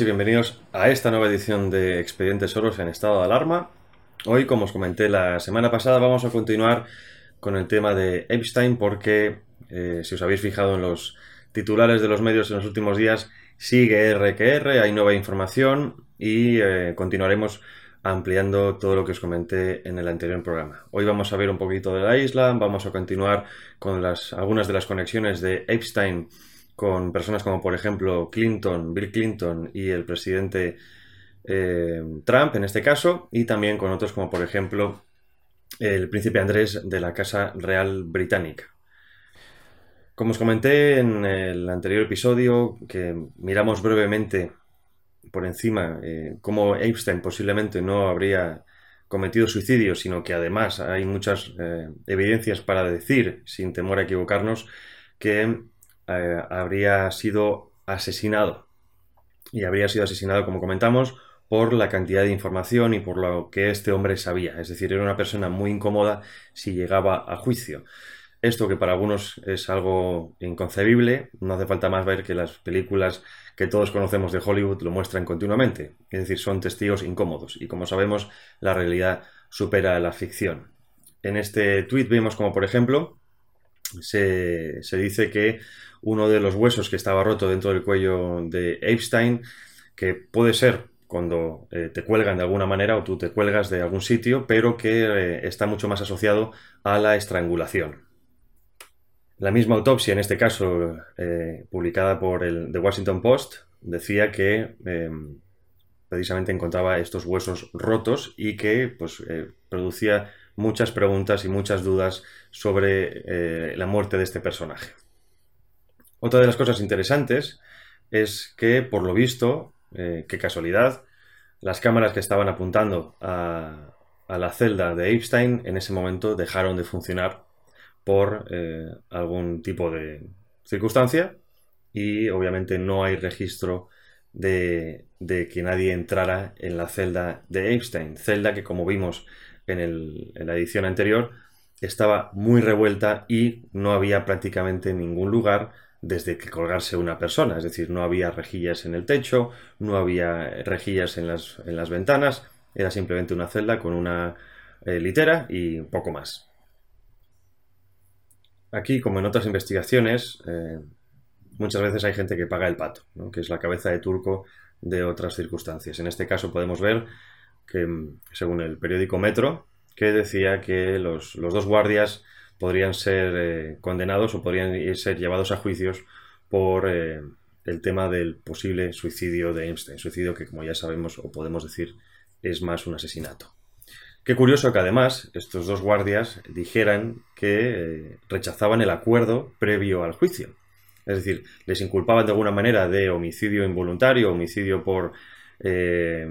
y bienvenidos a esta nueva edición de Expedientes Oros en estado de alarma. Hoy, como os comenté la semana pasada, vamos a continuar con el tema de Epstein porque, eh, si os habéis fijado en los titulares de los medios en los últimos días, sigue R hay nueva información y eh, continuaremos ampliando todo lo que os comenté en el anterior programa. Hoy vamos a ver un poquito de la isla, vamos a continuar con las, algunas de las conexiones de Epstein con personas como por ejemplo Clinton, Bill Clinton y el presidente eh, Trump en este caso, y también con otros como por ejemplo el príncipe Andrés de la Casa Real Británica. Como os comenté en el anterior episodio, que miramos brevemente por encima eh, cómo Epstein posiblemente no habría cometido suicidio, sino que además hay muchas eh, evidencias para decir, sin temor a equivocarnos, que eh, habría sido asesinado. Y habría sido asesinado, como comentamos, por la cantidad de información y por lo que este hombre sabía. Es decir, era una persona muy incómoda si llegaba a juicio. Esto que para algunos es algo inconcebible, no hace falta más ver que las películas que todos conocemos de Hollywood lo muestran continuamente. Es decir, son testigos incómodos y como sabemos, la realidad supera la ficción. En este tweet vemos como, por ejemplo, se, se dice que uno de los huesos que estaba roto dentro del cuello de Epstein, que puede ser cuando eh, te cuelgan de alguna manera o tú te cuelgas de algún sitio, pero que eh, está mucho más asociado a la estrangulación. La misma autopsia, en este caso eh, publicada por el The Washington Post, decía que em, precisamente encontraba estos huesos rotos y que pues, producía muchas preguntas y muchas dudas sobre la muerte de este personaje. Otra de las cosas interesantes es que, por lo visto, eh, qué casualidad, las cámaras que estaban apuntando a, la celda de Epstein en ese momento dejaron de funcionar por algún tipo de circunstancia y obviamente no hay registro de, que nadie entrara en la celda de Einstein, celda que como vimos en, la edición anterior estaba muy revuelta y no había prácticamente ningún lugar desde que colgarse una persona, es decir, no había rejillas en el techo, no había rejillas en las, en las ventanas, era simplemente una celda con una eh, litera y poco más. Aquí, como en otras investigaciones, eh, muchas veces hay gente que paga el pato, que es la cabeza de turco de otras circunstancias. En este caso podemos ver que, según el periódico Metro, que decía que los, dos guardias podrían ser eh, condenados o podrían ser llevados a juicios por eh, el tema del posible suicidio de Einstein. Suicidio que, como ya sabemos o podemos decir, es más un asesinato. Qué curioso que además estos dos guardias dijeran que eh, rechazaban el acuerdo previo al juicio. Es decir, les inculpaban de alguna manera de homicidio involuntario, homicidio por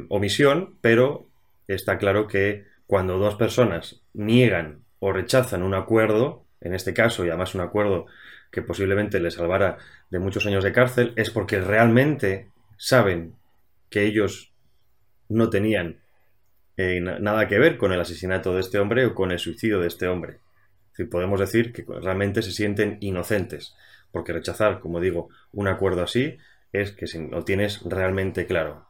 omisión, pero está claro que cuando dos personas niegan o rechazan un acuerdo, en este caso, y además un acuerdo que posiblemente les salvara de muchos años de cárcel, es porque realmente saben que ellos no tenían eh, nada que ver con el asesinato de este hombre o con el suicidio de este hombre. Es decir, podemos decir que realmente se sienten inocentes porque rechazar, como digo, un acuerdo así es que lo tienes realmente claro.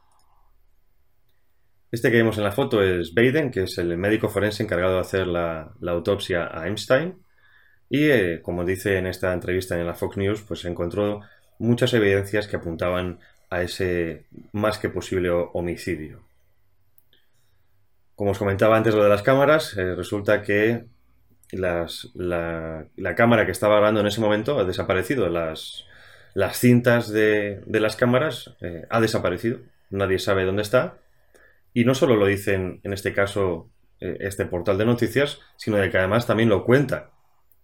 Este que vemos en la foto es Baden, que es el médico forense encargado de hacer la, autopsia a Einstein. Y eh, como dice en esta entrevista en la Fox News, pues encontró muchas evidencias que apuntaban a ese más que posible homicidio. Como os comentaba antes lo de las cámaras, eh, resulta que la, cámara que estaba grabando en ese momento ha desaparecido. Las, cintas de, las cámaras eh, ha desaparecido. Nadie sabe dónde está. Y no solo lo dicen, en este caso, eh, este portal de noticias, sino de que además también lo cuenta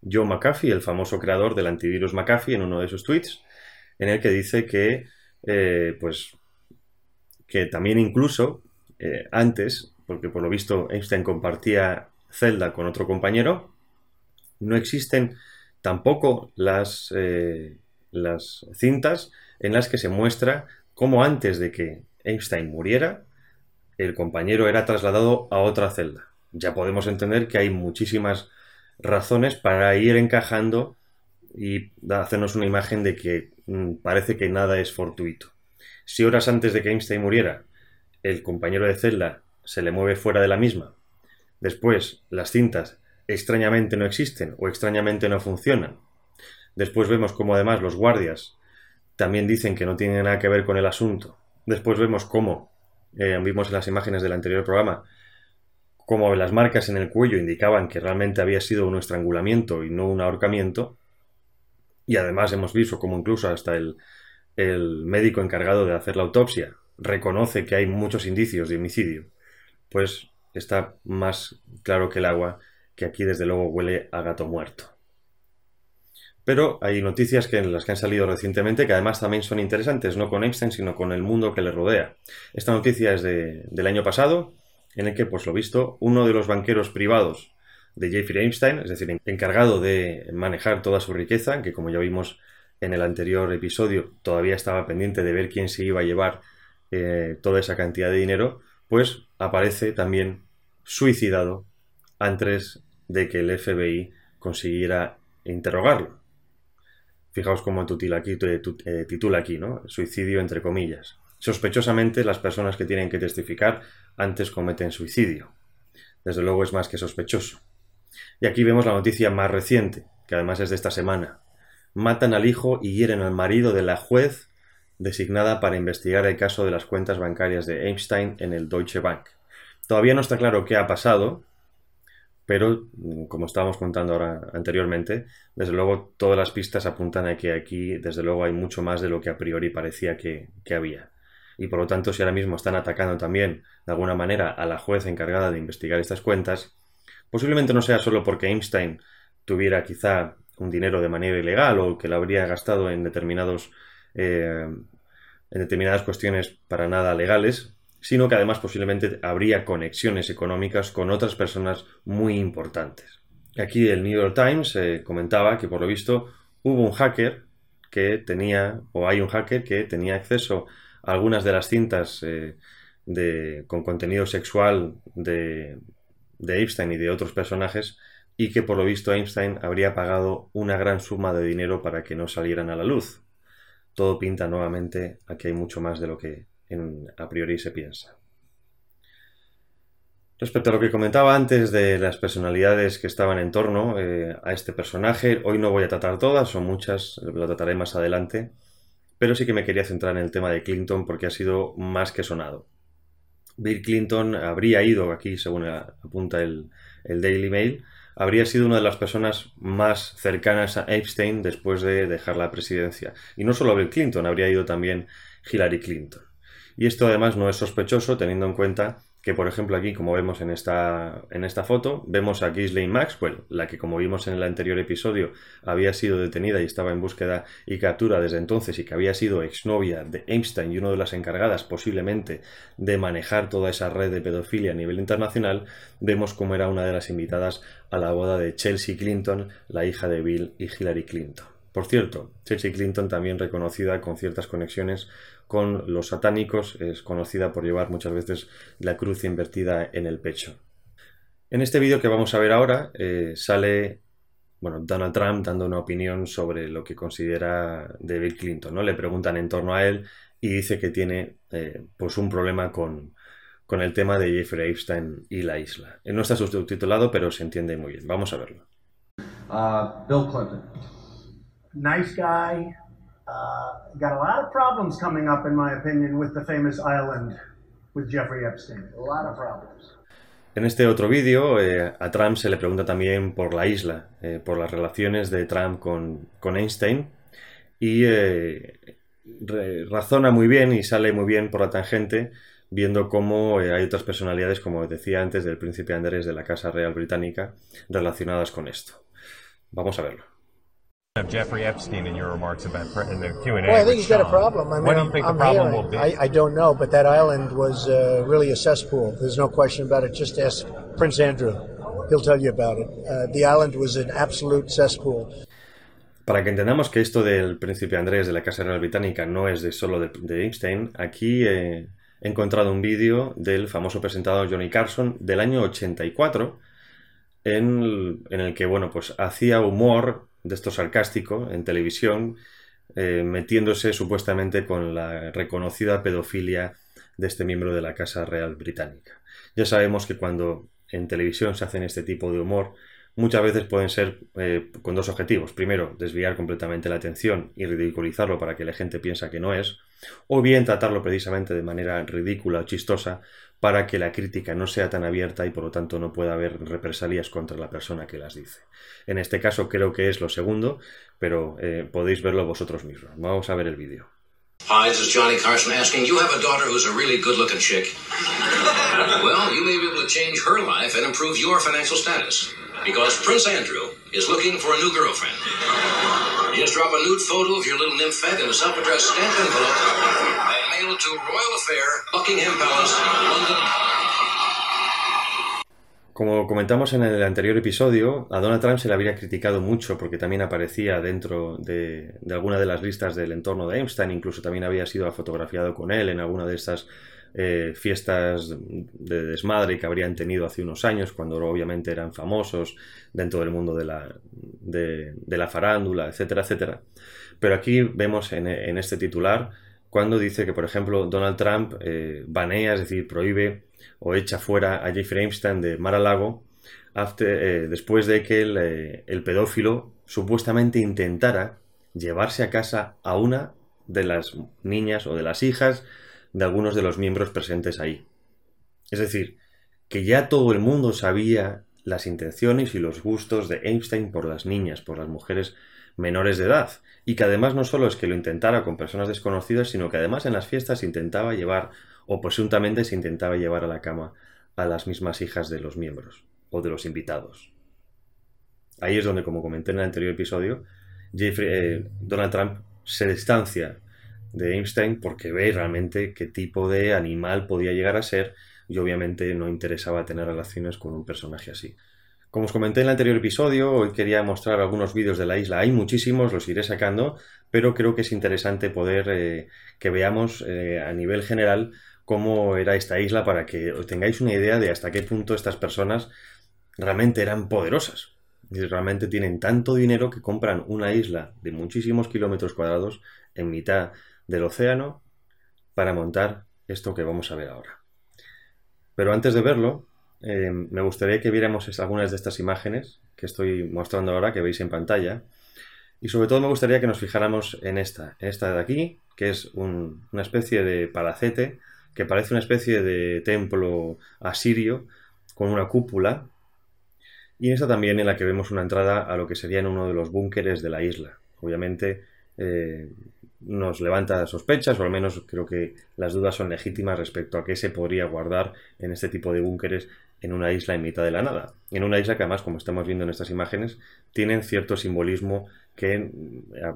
Joe McAfee, el famoso creador del antivirus McAfee, en uno de sus tweets, en el que dice que, eh, pues, que también incluso antes, porque por lo visto Einstein compartía celda con otro compañero, no existen tampoco las, eh, las cintas en las que se muestra cómo antes de que Einstein muriera, el compañero era trasladado a otra celda. Ya podemos entender que hay muchísimas razones para ir encajando y hacernos una imagen de que mm, parece que nada es fortuito. Si horas antes de que Einstein muriera, el compañero de celda se le mueve fuera de la misma, después las cintas extrañamente no existen o extrañamente no funcionan. Después vemos cómo además los guardias también dicen que no tienen nada que ver con el asunto. Después vemos cómo, eh, vimos en las imágenes del anterior programa, cómo las marcas en el cuello indicaban que realmente había sido un estrangulamiento y no un ahorcamiento. Y además hemos visto cómo incluso hasta el, el médico encargado de hacer la autopsia reconoce que hay muchos indicios de homicidio. Pues está más claro que el agua que aquí desde luego huele a gato muerto. Pero hay noticias que en las que han salido recientemente que además también son interesantes, no con Einstein, sino con el mundo que le rodea. Esta noticia es del año pasado, en el que, pues lo visto, uno de los banqueros privados de Jeffrey Einstein, es decir, encargado de manejar toda su riqueza, que como ya vimos en el anterior episodio, todavía estaba pendiente de ver quién se iba a llevar eh, toda esa cantidad de dinero, pues aparece también suicidado antes de que el FBI consiguiera interrogarlo. Fijaos cómo titula aquí, eh, titula aquí, ¿no? Suicidio entre comillas. Sospechosamente, las personas que tienen que testificar antes cometen suicidio. Desde luego es más que sospechoso. Y aquí vemos la noticia más reciente, que además es de esta semana. Matan al hijo y hieren al marido de la juez designada para investigar el caso de las cuentas bancarias de Einstein en el Deutsche Bank. Todavía no está claro qué ha pasado, pero mm, como estábamos contando ahora anteriormente, desde luego todas las pistas apuntan a que aquí, desde luego, hay mucho más de lo que a priori parecía que, que había. Y por lo tanto, si ahora mismo están atacando también, de alguna manera, a la juez encargada de investigar estas cuentas, posiblemente no sea solo porque Einstein tuviera quizá un dinero de manera ilegal o que lo habría gastado en determinados eh, en determinadas cuestiones para nada legales, sino que además posiblemente habría conexiones económicas con otras personas muy importantes. Aquí el New York Times eh, comentaba que por lo visto hubo un hacker que tenía, o hay un hacker que tenía acceso a algunas de las cintas eh, de, con contenido sexual de, de Epstein y de otros personajes y que por lo visto Einstein habría pagado una gran suma de dinero para que no salieran a la luz. Todo pinta nuevamente a que hay mucho más de lo que a priori se piensa. Respecto a lo que comentaba antes de las personalidades que estaban en torno eh, a este personaje, hoy no voy a tratar todas, son muchas, lo trataré más adelante, pero sí que me quería centrar en el tema de Clinton porque ha sido más que sonado. Bill Clinton habría ido, aquí según apunta el, el Daily Mail, habría sido una de las personas más cercanas a Epstein después de dejar la presidencia. Y no solo Bill Clinton, habría ido también Hillary Clinton. Y esto además no es sospechoso teniendo en cuenta que, por ejemplo, aquí, como vemos en esta, en esta foto, vemos a Ghislaine Maxwell, la que, como vimos en el anterior episodio, había sido detenida y estaba en búsqueda y captura desde entonces y que había sido exnovia de Einstein y una de las encargadas posiblemente de manejar toda esa red de pedofilia a nivel internacional, vemos cómo era una de las invitadas a la boda de Chelsea Clinton, la hija de Bill y Hillary Clinton. Por cierto, Chelsea Clinton también reconocida con ciertas conexiones con los satánicos, es conocida por llevar muchas veces la cruz invertida en el pecho. En este vídeo que vamos a ver ahora eh, sale bueno, Donald Trump dando una opinión sobre lo que considera de Bill Clinton. ¿no? Le preguntan en torno a él y dice que tiene eh, pues un problema con, con el tema de Jeffrey Epstein y la isla. No está subtitulado, pero se entiende muy bien. Vamos a verlo. Uh, Bill Clinton. Nice guy, Uh, got a lot of problems coming up, in my opinion, with the famous island with Jeffrey Epstein. A lot of problems. En este otro vídeo, eh, a Trump se le pregunta también por la isla, eh, por las relaciones de Trump con, con Einstein, y eh, razona muy bien y sale muy bien por la tangente, viendo cómo hay otras personalidades, como decía antes, del príncipe Andrés de la Casa Real Británica, relacionadas con esto. Vamos a verlo. Of Jeffrey Epstein in your remarks about in the Q and A. Well, I think he's got a problem. I mean, what do you think I'm, the problem hearing, will be? I, I, don't know, but that island was uh, really a cesspool. There's no question about it. Just ask Prince Andrew; he'll tell you about it. Uh, the island was an absolute cesspool. Para que entendamos que esto del príncipe Andrés de la Casa Real Británica no es de solo de, de Einstein, aquí eh, he encontrado un vídeo del famoso presentador Johnny Carson del año 84 en, en el que bueno pues hacía humor de esto sarcástico en televisión, eh, metiéndose supuestamente con la reconocida pedofilia de este miembro de la Casa Real Británica. Ya sabemos que cuando en televisión se hacen este tipo de humor, muchas veces pueden ser eh, con dos objetivos. Primero, desviar completamente la atención y ridiculizarlo para que la gente piensa que no es, o bien tratarlo precisamente de manera ridícula o chistosa para que la crítica no sea tan abierta y por lo tanto no pueda haber represalias contra la persona que las dice. En este caso creo que es lo segundo, pero eh, podéis verlo vosotros mismos. Vamos a ver el vídeo. Como comentamos en el anterior episodio, a Donald Trump se le había criticado mucho porque también aparecía dentro de, de alguna de las listas del entorno de Einstein, incluso también había sido fotografiado con él en alguna de estas eh, fiestas de desmadre que habrían tenido hace unos años, cuando obviamente eran famosos dentro del mundo de la, de, la farándula, etcétera, etcétera. Pero aquí vemos en, este titular cuando dice que, por ejemplo, Donald Trump eh, banea, es decir, prohíbe o echa fuera a Jeffrey Epstein de Mar-a-Lago eh, después de que el pedófilo supuestamente intentara llevarse a casa a una de las niñas o de las hijas de algunos de los miembros presentes ahí. Es decir, que ya todo el mundo sabía las intenciones y los gustos de Einstein por las niñas, por las mujeres menores de edad, y que además no solo es que lo intentara con personas desconocidas, sino que además en las fiestas intentaba llevar, o presuntamente se intentaba llevar a la cama a las mismas hijas de los miembros o de los invitados. Ahí es donde, como comenté en el anterior episodio, Jeffrey, eh, Donald Trump se distancia de Einstein porque ve realmente qué tipo de animal podía llegar a ser y obviamente no interesaba tener relaciones con un personaje así. Como os comenté en el anterior episodio, hoy quería mostrar algunos vídeos de la isla. Hay muchísimos, los iré sacando, pero creo que es interesante poder eh, que veamos eh, a nivel general cómo era esta isla para que tengáis una idea de hasta qué punto estas personas realmente eran poderosas. Y realmente tienen tanto dinero que compran una isla de muchísimos kilómetros cuadrados en mitad del océano para montar esto que vamos a ver ahora. Pero antes de verlo, eh, me gustaría que viéramos algunas de estas imágenes que estoy mostrando ahora, que veis en pantalla. Y sobre todo me gustaría que nos fijáramos en esta, esta de aquí, que es una especie de palacete, que parece una especie de templo asirio con una cúpula. Y esta también en la que vemos una entrada a lo que serían uno de los búnkeres de la isla. Obviamente eh, nos levanta sospechas, o al menos creo que las dudas son legítimas respecto a qué se podría guardar en este tipo de búnkeres en una isla en mitad de la nada. En una isla que además, como estamos viendo en estas imágenes, tienen cierto simbolismo que,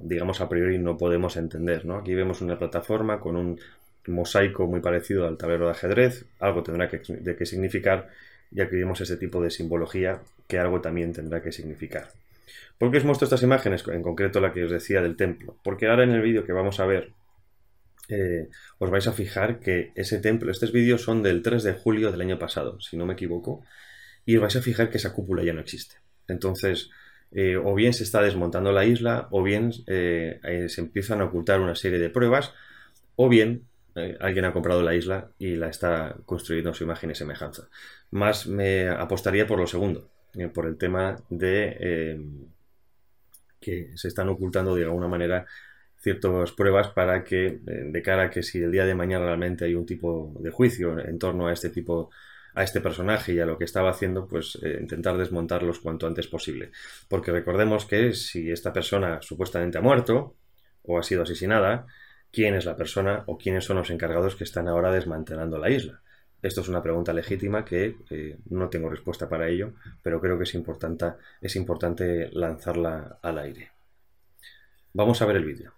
digamos, a priori no podemos entender. ¿no? Aquí vemos una plataforma con un mosaico muy parecido al tablero de ajedrez, algo tendrá que, de significar, ya que vemos ese tipo de simbología que algo también tendrá que significar. ¿Por qué os muestro estas imágenes, en concreto la que os decía del templo? Porque ahora en el vídeo que vamos a ver eh, os vais a fijar que ese templo, estos vídeos son del 3 de julio del año pasado, si no me equivoco, y os vais a fijar que esa cúpula ya no existe. Entonces, eh, o bien se está desmontando la isla, o bien eh, se empiezan a ocultar una serie de pruebas, o bien alguien ha comprado la isla y la está construyendo su imagen y semejanza. Más me apostaría por lo segundo, por el tema de que se están ocultando de alguna manera ciertas pruebas para que, eh, de cara a que si el día de mañana realmente hay un tipo de juicio en torno a este tipo, a este personaje y a lo que estaba haciendo, pues eh, intentar desmontarlos cuanto antes posible. Porque recordemos que si esta persona supuestamente ha muerto o ha sido asesinada, ¿quién es la persona o quiénes son los encargados que están ahora desmantelando la isla? Esto es una pregunta legítima que eh, no tengo respuesta para ello, pero creo que es importante, es importante lanzarla al aire. Vamos a ver el vídeo.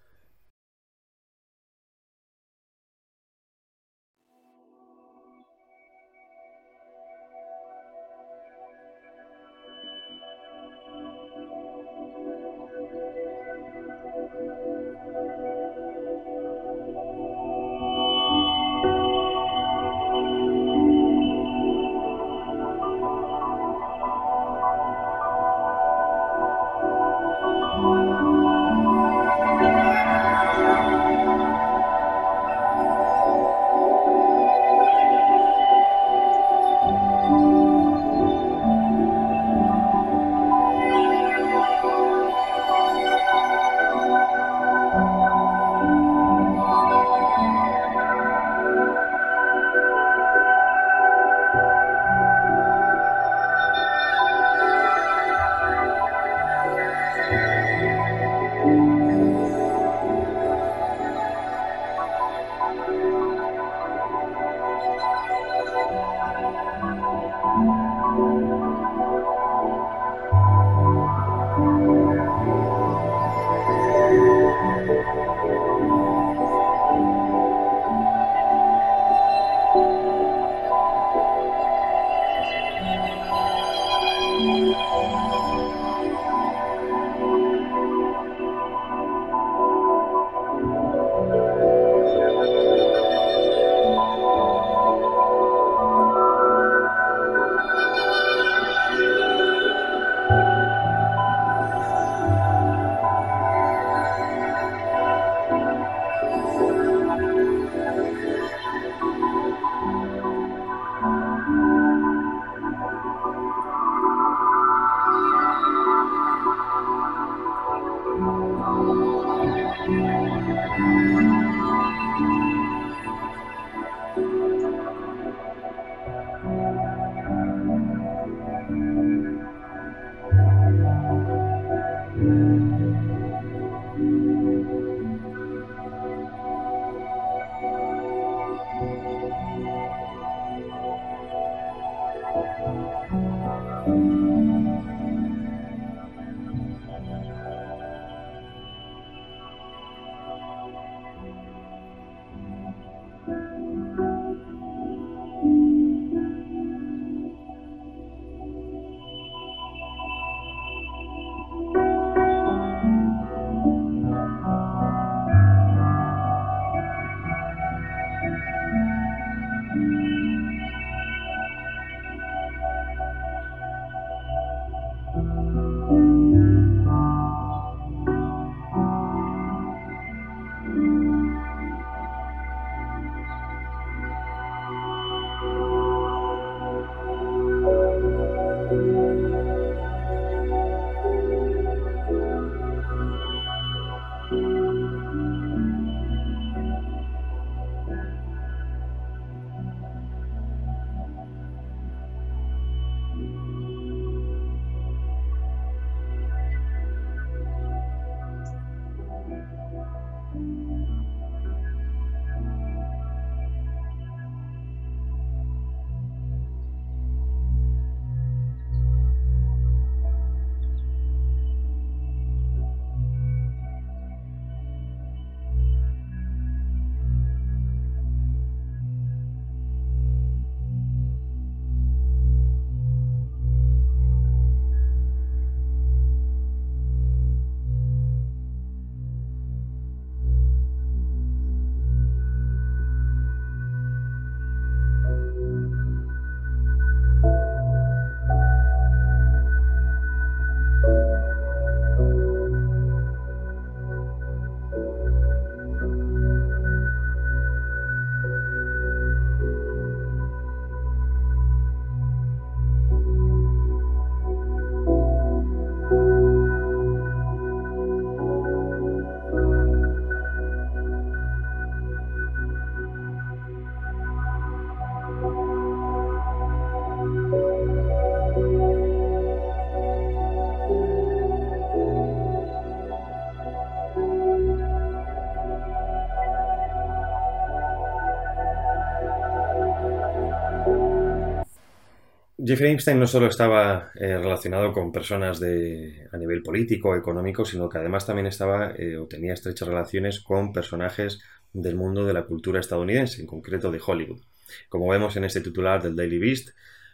Jeffrey Einstein no solo estaba eh, relacionado con personas de, a nivel político económico, sino que además también estaba eh, o tenía estrechas relaciones con personajes del mundo de la cultura estadounidense, en concreto de Hollywood. Como vemos en este titular del Daily Beast,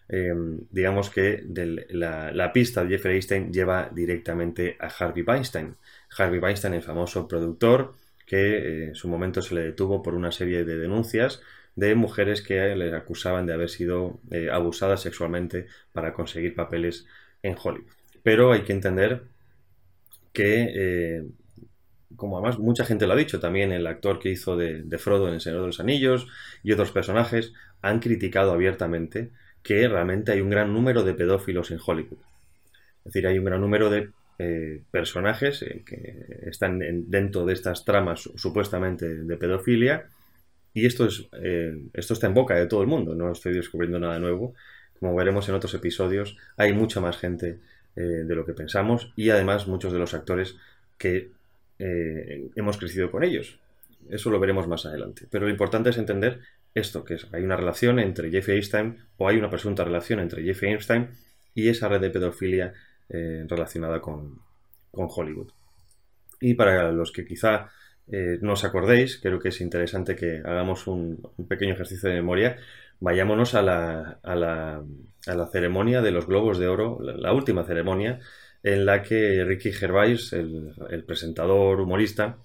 eh, digamos que la, la, pista de Jeffrey Einstein lleva directamente a Harvey Weinstein. Harvey Weinstein, el famoso productor que en su momento se le detuvo por una serie de denuncias de mujeres que le acusaban de haber sido eh, abusadas sexualmente para conseguir papeles en Hollywood. Pero hay que entender que, eh, como además mucha gente lo ha dicho, también el actor que hizo de, Frodo en El Señor de los Anillos y otros personajes han criticado abiertamente que realmente hay un gran número de pedófilos en Hollywood. Es decir, hay un gran número de eh, personajes que están dentro de estas tramas supuestamente de pedofilia y esto, es, eh, esto está en boca de todo el mundo, no estoy descubriendo nada nuevo. Como veremos en otros episodios, hay mucha más gente eh, de lo que pensamos y además muchos de los actores que eh, hemos crecido con ellos. Eso lo veremos más adelante. Pero lo importante es entender esto, que es, hay una relación entre Jeffrey Einstein o hay una presunta relación entre Jeffrey Einstein y esa red de pedofilia relacionada con, con Hollywood. Y para los que quizá eh, no os acordéis, creo que es interesante que hagamos un, pequeño ejercicio de memoria. Vayámonos a la, a la, a la ceremonia de los Globos de Oro, la, última ceremonia, en la que Ricky Gervais, el, presentador humorista,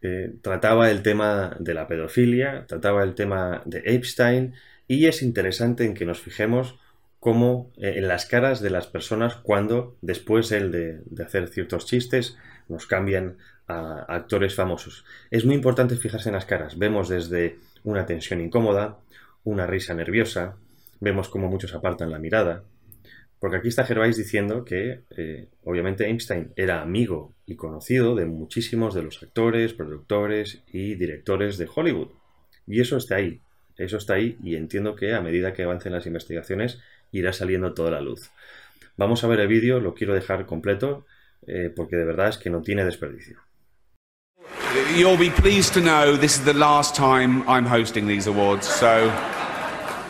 eh, trataba el tema de la pedofilia, trataba el tema de Epstein, y es interesante en que nos fijemos cómo eh, en las caras de las personas cuando, después él de, de hacer ciertos chistes, nos cambian a actores famosos. Es muy importante fijarse en las caras. Vemos desde una tensión incómoda, una risa nerviosa, vemos cómo muchos apartan la mirada. Porque aquí está Gervais diciendo que, eh, obviamente, Einstein era amigo y conocido de muchísimos de los actores, productores y directores de Hollywood. Y eso está ahí. Eso está ahí y entiendo que a medida que avancen las investigaciones irá saliendo toda la luz. Vamos a ver el vídeo, lo quiero dejar completo eh, porque de verdad es que no tiene desperdicio. You'll be pleased to know this is the last time I'm hosting these awards, so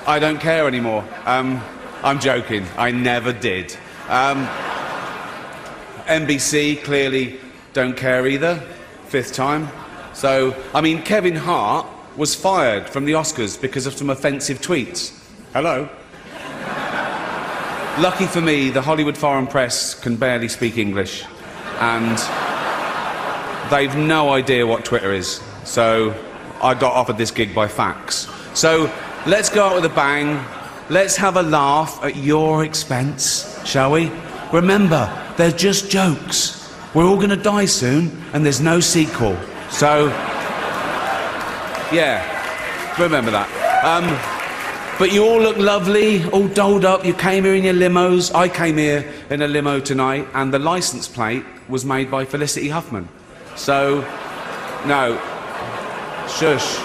I don't care anymore. Um, I'm joking. I never did. Um, NBC clearly don't care either. Fifth time. So, I mean, Kevin Hart was fired from the Oscars because of some offensive tweets. Hello? Lucky for me, the Hollywood Foreign Press can barely speak English. And they've no idea what Twitter is. So I got offered this gig by fax. So let's go out with a bang. Let's have a laugh at your expense, shall we? Remember, they're just jokes. We're all going to die soon, and there's no sequel. So, yeah, remember that. Um, but you all look lovely, all dolled up. You came here in your limos. I came here in a limo tonight, and the license plate was made by Felicity Huffman. So, no. Shush.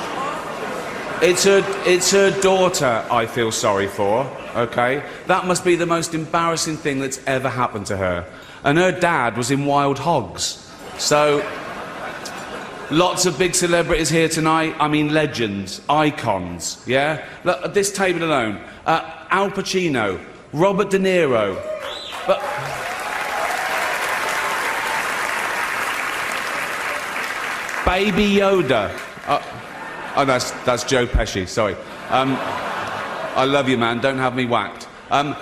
It's her, it's her daughter I feel sorry for, okay? That must be the most embarrassing thing that's ever happened to her. And her dad was in Wild Hogs. So, lots of big celebrities here tonight. I mean, legends, icons, yeah? Look, at this table alone, uh, Al Pacino, Robert De Niro. But. Baby Yoda. Uh, oh, that's, that's Joe Pesci, sorry. Um, I love you, man. Don't have me whacked. Um,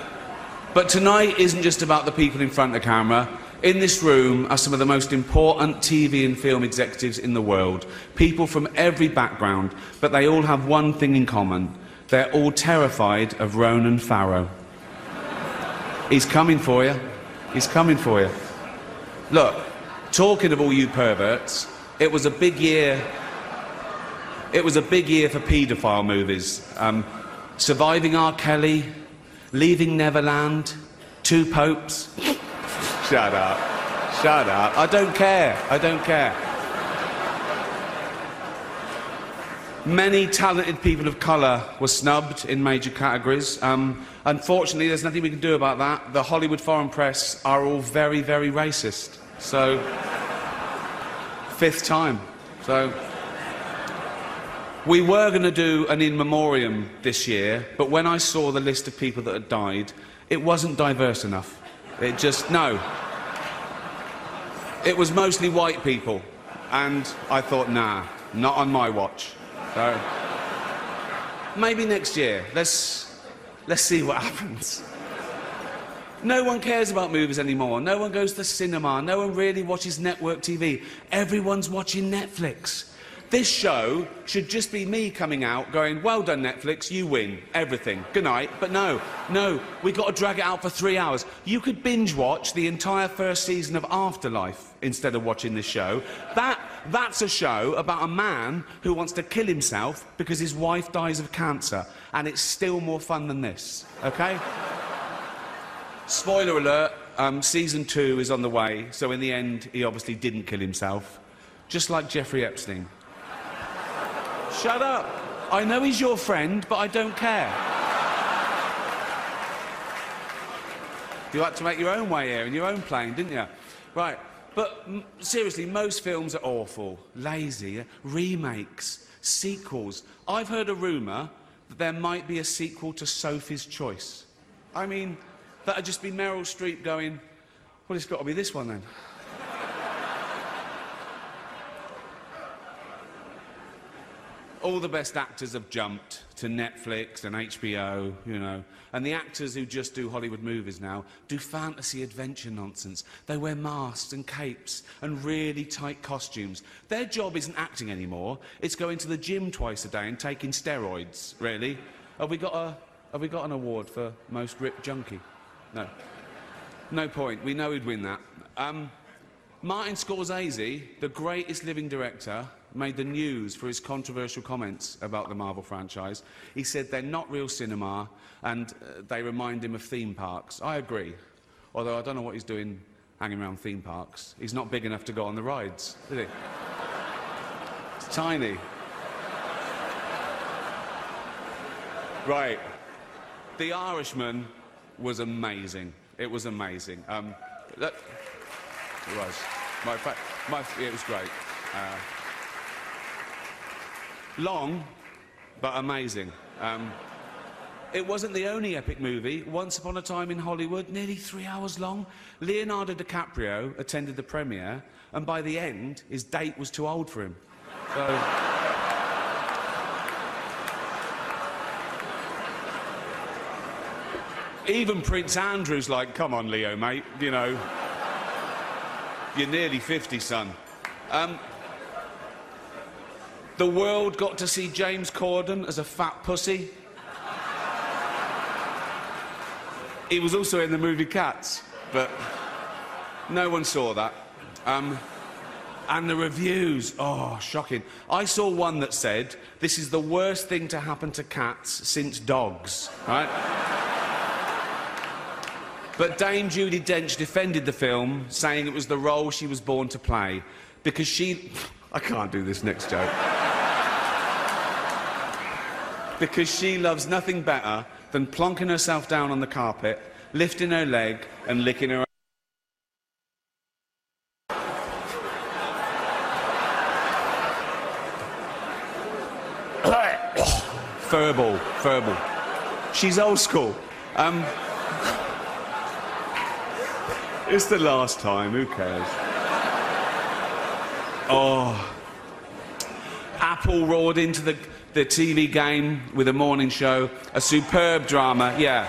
but tonight isn't just about the people in front of the camera. In this room are some of the most important TV and film executives in the world. People from every background, but they all have one thing in common. They're all terrified of Ronan Farrow. He's coming for you. He's coming for you. Look, talking of all you perverts, it was a big year. It was a big year for paedophile movies. Um, Surviving R. Kelly, Leaving Neverland, Two Popes. Shut up. Shut up. I don't care. I don't care. Many talented people of colour were snubbed in major categories. Um, unfortunately, there's nothing we can do about that. The Hollywood foreign press are all very, very racist. So, fifth time. So, we were going to do an in memoriam this year, but when I saw the list of people that had died, it wasn't diverse enough. It just, no. It was mostly white people. And I thought, nah, not on my watch. So maybe next year. Let's let's see what happens. No one cares about movies anymore. No one goes to the cinema. No one really watches network TV. Everyone's watching Netflix. This show should just be me coming out going, well done, Netflix, you win everything. Good night. But no, no, we've got to drag it out for three hours. You could binge watch the entire first season of Afterlife instead of watching this show. That, that's a show about a man who wants to kill himself because his wife dies of cancer. And it's still more fun than this, okay? Spoiler alert, um, season two is on the way, so in the end, he obviously didn't kill himself. Just like Jeffrey Epstein. Shut up. I know he's your friend, but I don't care. You had to make your own way here in your own plane, didn't you? Right. But seriously, most films are awful, lazy, remakes, sequels. I've heard a rumour that there might be a sequel to Sophie's Choice. I mean, that'd just be Meryl Streep going, well, it's got to be this one then. all the best actors have jumped to Netflix and HBO, you know. And the actors who just do Hollywood movies now do fantasy adventure nonsense. They wear masks and capes and really tight costumes. Their job isn't acting anymore. It's going to the gym twice a day and taking steroids, really. Have we got, a, have we got an award for most ripped junkie? No. No point. We know he'd win that. Um, Martin Scorsese, the greatest living director, made the news for his controversial comments about the Marvel franchise. He said they're not real cinema and uh, they remind him of theme parks. I agree. Although I don't know what he's doing hanging around theme parks. He's not big enough to go on the rides, is he? it's tiny. Right. The Irishman was amazing. It was amazing. Um, that, it was. My, my, it was great. Uh, long, but amazing. Um, it wasn't the only epic movie. Once Upon a Time in Hollywood, nearly three hours long. Leonardo DiCaprio attended the premiere, and by the end, his date was too old for him. So. Even Prince Andrew's like, come on, Leo, mate, you know. You're nearly 50, son. Um, the world got to see James Corden as a fat pussy. he was also in the movie Cats, but no one saw that. Um, and the reviews, oh, shocking. I saw one that said, this is the worst thing to happen to cats since dogs, right? But Dame Judi Dench defended the film, saying it was the role she was born to play, because she... I can't do this next joke. because she loves nothing better than plonking herself down on the carpet, lifting her leg, and licking her. Furball, furball. She's old school. Um, it's the last time, who cares? Oh. Apple roared into the, the TV game with a morning show. A superb drama, yeah.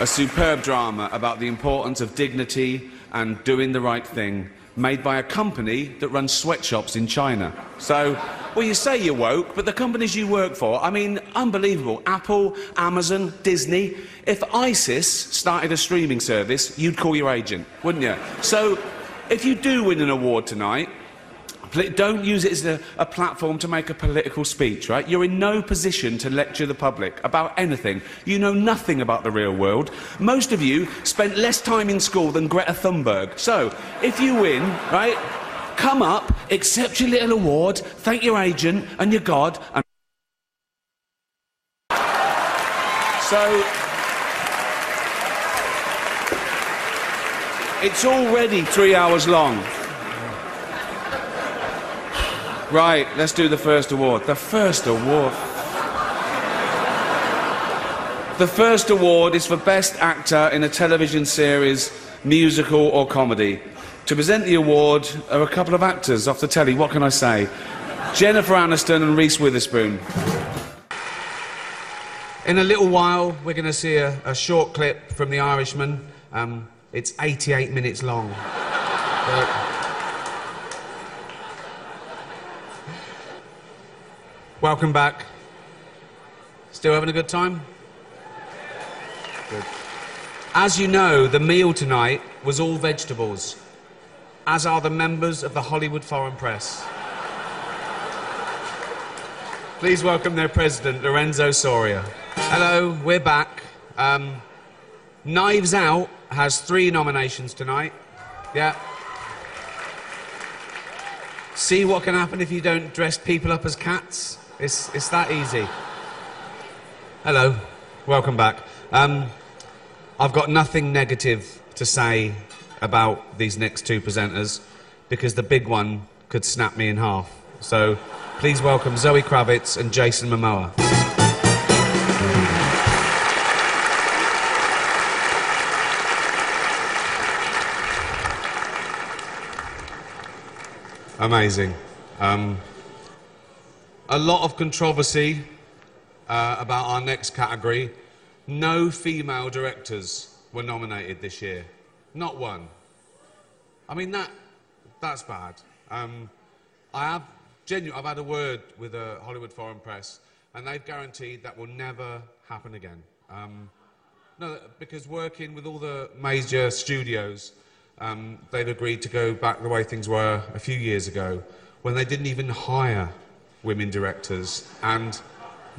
A superb drama about the importance of dignity and doing the right thing, made by a company that runs sweatshops in China. So, well, you say you're woke, but the companies you work for, I mean, unbelievable. Apple, Amazon, Disney. If ISIS started a streaming service, you'd call your agent, wouldn't you? So, if you do win an award tonight, don't use it as a, a, platform to make a political speech, right? You're in no position to lecture the public about anything. You know nothing about the real world. Most of you spent less time in school than Greta Thunberg. So, if you win, right, come up, accept your little award, thank your agent and your God, and so it's already three hours long. Right, let's do the first award. The first award. The first award is for Best Actor in a Television Series, Musical or Comedy. To present the award are a couple of actors off the telly, what can I say? Jennifer Aniston and Reese Witherspoon. In a little while, we're going to see a, a short clip from The Irishman. Um, it's 88 minutes long. Uh, welcome back. Still having a good time? Good. As you know, the meal tonight was all vegetables, as are the members of the Hollywood Foreign Press. Please welcome their president, Lorenzo Soria. Hello, we're back. Um, Knives Out has three nominations tonight. Yeah. See what can happen if you don't dress people up as cats? It's, it's that easy. Hello, welcome back. Um, I've got nothing negative to say about these next two presenters because the big one could snap me in half. So please welcome Zoe Kravitz and Jason Momoa. Amazing. Um, a lot of controversy uh, about our next category. No female directors were nominated this year. Not one. I mean, that, that's bad. Um, I have, genuinely, I've had a word with the Hollywood Foreign Press, and they've guaranteed that will never happen again. Um, no, because working with all the major studios, um, they've agreed to go back the way things were a few years ago, when they didn't even hire women directors, and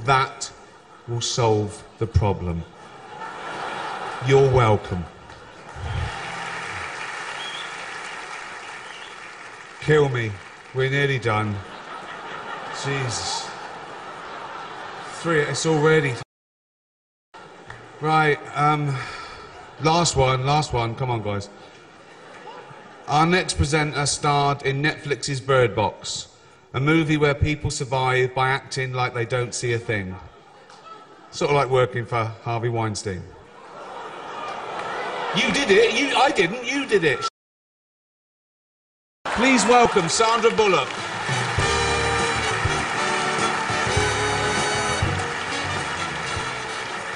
that will solve the problem. You're welcome. Kill me. We're nearly done. Jesus. Three, it's already. Right, um, last one, last one. Come on, guys. Our next presenter starred in Netflix's Bird Box, a movie where people survive by acting like they don't see a thing. Sort of like working for Harvey Weinstein. You did it. You, I didn't. You did it. Please welcome Sandra Bullock.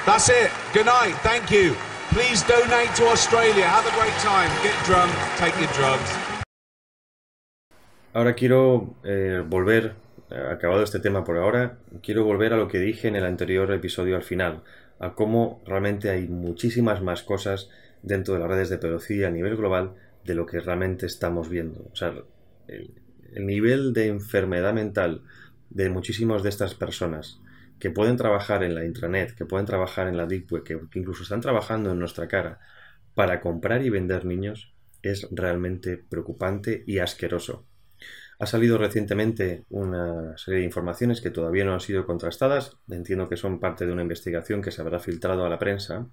That's it. Good night. Thank you. Please donate to Australia. Have a great time. Get drunk. Take your drugs. Ahora quiero eh, volver, eh, acabado este tema por ahora, quiero volver a lo que dije en el anterior episodio al final, a cómo realmente hay muchísimas más cosas dentro de las redes de pedofilia a nivel global de lo que realmente estamos viendo. O sea, el, el nivel de enfermedad mental de muchísimas de estas personas que pueden trabajar en la intranet, que pueden trabajar en la deep que incluso están trabajando en nuestra cara para comprar y vender niños, es realmente preocupante y asqueroso. Ha salido recientemente una serie de informaciones que todavía no han sido contrastadas, entiendo que son parte de una investigación que se habrá filtrado a la prensa,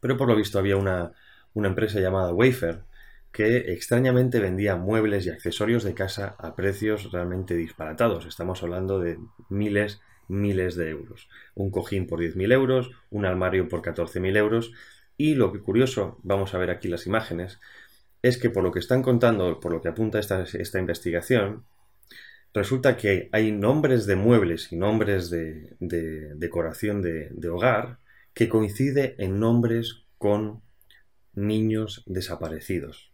pero por lo visto había una, una empresa llamada Wayfair que extrañamente vendía muebles y accesorios de casa a precios realmente disparatados. Estamos hablando de miles, miles de euros. Un cojín por 10.000 euros, un armario por 14.000 euros. Y lo que curioso, vamos a ver aquí las imágenes, es que por lo que están contando, por lo que apunta esta, esta investigación, resulta que hay nombres de muebles y nombres de, de decoración de, de hogar que coincide en nombres con niños desaparecidos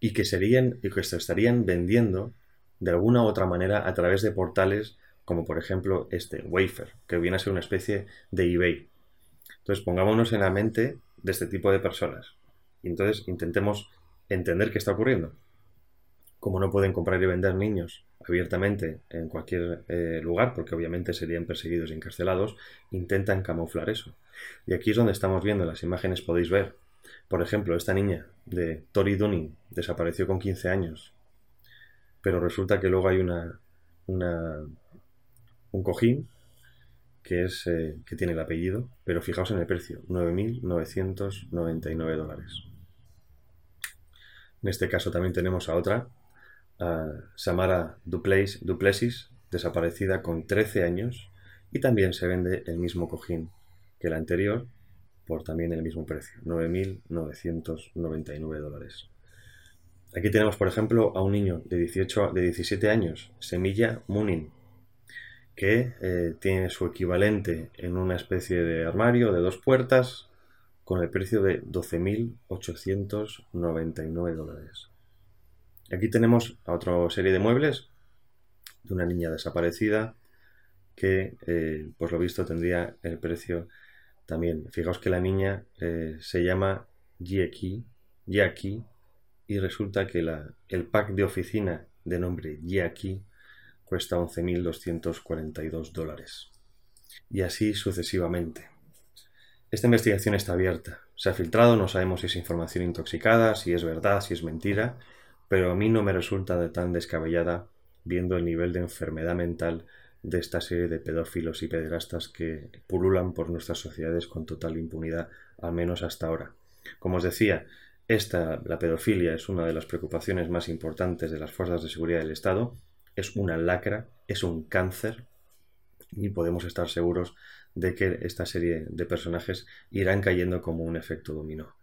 y que serían y que se estarían vendiendo de alguna u otra manera a través de portales como por ejemplo este Wayfair, que viene a ser una especie de eBay. Entonces pongámonos en la mente de este tipo de personas. Y entonces intentemos entender qué está ocurriendo. Como no pueden comprar y vender niños abiertamente en cualquier eh, lugar, porque obviamente serían perseguidos y encarcelados, intentan camuflar eso. Y aquí es donde estamos viendo, en las imágenes podéis ver Por ejemplo, esta niña de Tori Dunning desapareció con 15 años, pero resulta que luego hay una, un cojín que es eh, que tiene el apellido, pero fijaos en el precio, 9.999 dólares. En este caso también tenemos a otra, a Samara Duplessis, desaparecida con 13 años, y también se vende el mismo cojín que la anterior por también el mismo precio, 9.999 dólares. Aquí tenemos, por ejemplo, a un niño de, 18, de 17 años, Semilla Munin, que eh, tiene su equivalente en una especie de armario de dos puertas con el precio de 12.899 dólares. Aquí tenemos a otra serie de muebles de una niña desaparecida que, eh, por lo visto, tendría el precio también. Fijaos que la niña eh, se llama Jieki, y resulta que el pack de oficina de nombre Jieki cuesta 11.242 dólares. Y así sucesivamente. Esta investigación está abierta. Se ha filtrado, no sabemos si es información intoxicada, si es verdad, si es mentira, pero a mí no me resulta de tan descabellada viendo el nivel de enfermedad mental de esta serie de pedófilos y pederastas que pululan por nuestras sociedades con total impunidad, al menos hasta ahora. Como os decía, esta, la pedofilia, es una de las preocupaciones más importantes de las fuerzas de seguridad del Estado es una lacra, es un cáncer y podemos estar seguros de que esta serie de personajes irán cayendo como un efecto dominó.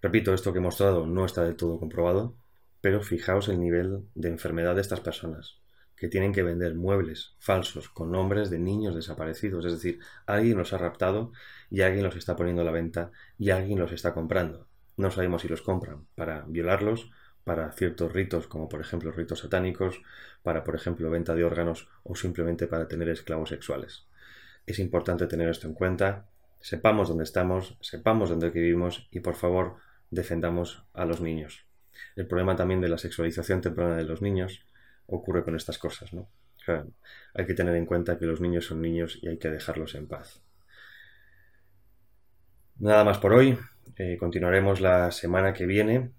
Repito, esto que he mostrado no está del todo comprobado, pero fijaos el nivel de enfermedad de estas personas, que tienen que vender muebles falsos con nombres de niños desaparecidos, es decir, alguien los ha raptado y alguien los está poniendo a la venta y alguien los está comprando. No sabemos si los compran para violarlos para ciertos ritos, como por ejemplo ritos satánicos, para por ejemplo venta de órganos o simplemente para tener esclavos sexuales. Es importante tener esto en cuenta, sepamos dónde estamos, sepamos dónde vivimos y por favor defendamos a los niños. El problema también de la sexualización temprana de los niños ocurre con estas cosas, ¿no? hay que tener en cuenta que los niños son niños y hay que dejarlos en paz. Nada más por hoy. Eh, continuaremos la semana que viene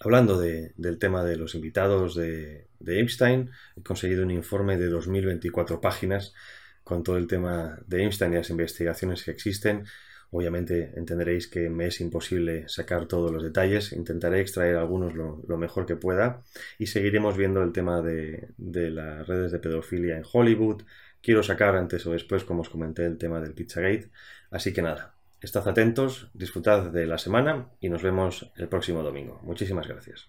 Hablando del tema de los invitados de, de, Einstein, he conseguido un informe de 2024 páginas con todo el tema de Einstein y las investigaciones que existen. Obviamente entenderéis que me es imposible sacar todos los detalles, intentaré extraer algunos lo, mejor que pueda y seguiremos viendo el tema de, de, las redes de pedofilia en Hollywood. Quiero sacar antes o después, como os comenté, el tema del Pizzagate. Así que nada, Estad atentos, disfrutad de la semana y nos vemos el próximo domingo. Muchísimas gracias.